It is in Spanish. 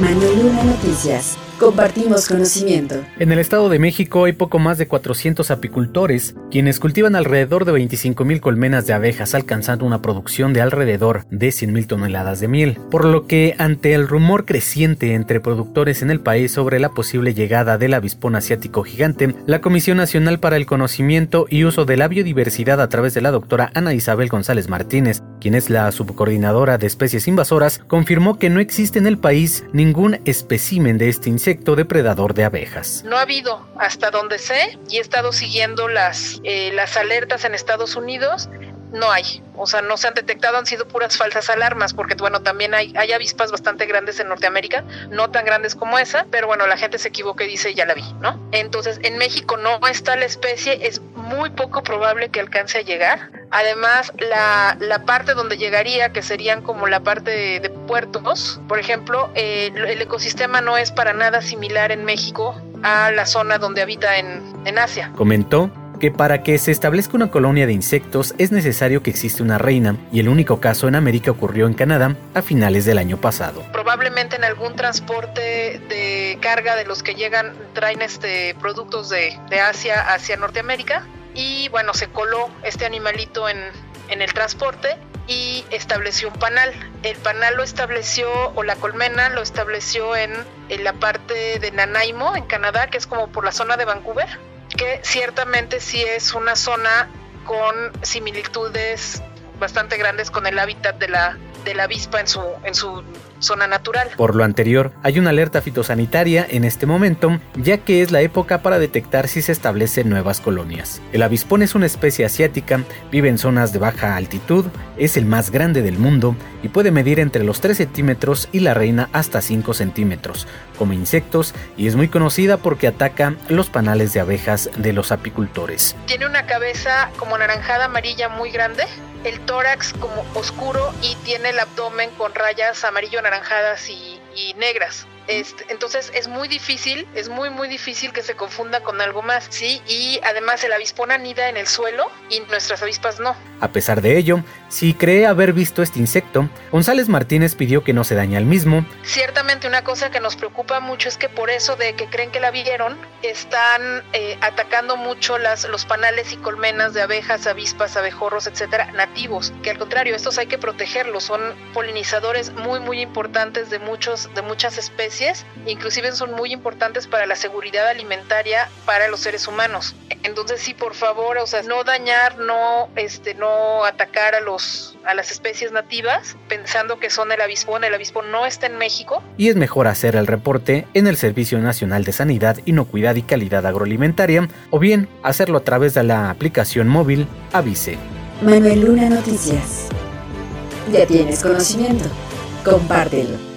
Manuel Luna Noticias. Compartimos conocimiento. En el Estado de México hay poco más de 400 apicultores, quienes cultivan alrededor de 25.000 colmenas de abejas, alcanzando una producción de alrededor de 100.000 toneladas de miel. Por lo que, ante el rumor creciente entre productores en el país sobre la posible llegada del avispón asiático gigante, la Comisión Nacional para el Conocimiento y Uso de la Biodiversidad a través de la doctora Ana Isabel González Martínez, quien es la subcoordinadora de especies invasoras, confirmó que no existe en el país ningún espécimen de este insecto depredador de abejas. No ha habido, hasta donde sé, y he estado siguiendo las, eh, las alertas en Estados Unidos, no hay. O sea, no se han detectado, han sido puras falsas alarmas, porque bueno, también hay, hay avispas bastante grandes en Norteamérica, no tan grandes como esa, pero bueno, la gente se equivoca y dice, ya la vi, ¿no? Entonces, en México no está la especie, es muy poco probable que alcance a llegar. Además, la, la parte donde llegaría, que serían como la parte de, puertos, por ejemplo, eh, el ecosistema no es para nada similar en México a la zona donde habita en, en Asia. Comentó que para que se establezca una colonia de insectos es necesario que existe una reina, y el único caso en América ocurrió en Canadá a finales del año pasado. Probablemente en algún transporte de carga de los que llegan, traen este productos de, de Asia hacia Norteamérica, y bueno, se coló este animalito en, en el transporte y estableció un panal. El panal lo estableció, o la colmena lo estableció en, en, la parte de Nanaimo, en Canadá, que es como por la zona de Vancouver que ciertamente sí es una zona con similitudes bastante grandes con el hábitat de la, de la avispa en su, en su zona natural. Por lo anterior, hay una alerta fitosanitaria en este momento, ya que es la época para detectar si se establecen nuevas colonias. El avispón es una especie asiática, vive en zonas de baja altitud, es el más grande del mundo y puede medir entre los 3 centímetros y la reina hasta 5 centímetros. Come insectos y es muy conocida porque ataca los panales de abejas de los apicultores. Tiene una cabeza como anaranjada amarilla muy grande, el tórax como oscuro y tiene el abdomen con rayas amarillo anaranjadas y, y negras. Este, entonces es muy difícil, es muy muy difícil que se confunda con algo más, ¿sí? Y además el avispón anida en el suelo y nuestras avispas no. A pesar de ello, si cree haber visto este insecto, González Martínez pidió que no se dañe al mismo. Ciertamente una cosa que nos preocupa mucho es que por eso de que creen que la vieron, están eh, atacando mucho las, los panales y colmenas de abejas, avispas, abejorros, etcétera, nativos, que al contrario, estos hay que protegerlos, son polinizadores muy muy importantes de muchos de muchas especies inclusive son muy importantes para la seguridad alimentaria para los seres humanos. Entonces sí, por favor, o sea, no dañar, no, este, no atacar a los, a las especies nativas, pensando que son el avispón. El avispón no está en México. Y es mejor hacer el reporte en el Servicio Nacional de Sanidad, Inocuidad y Calidad Agroalimentaria, o bien hacerlo a través de la aplicación móvil Avise. Manuel Luna Noticias. Ya tienes conocimiento. Compártelo.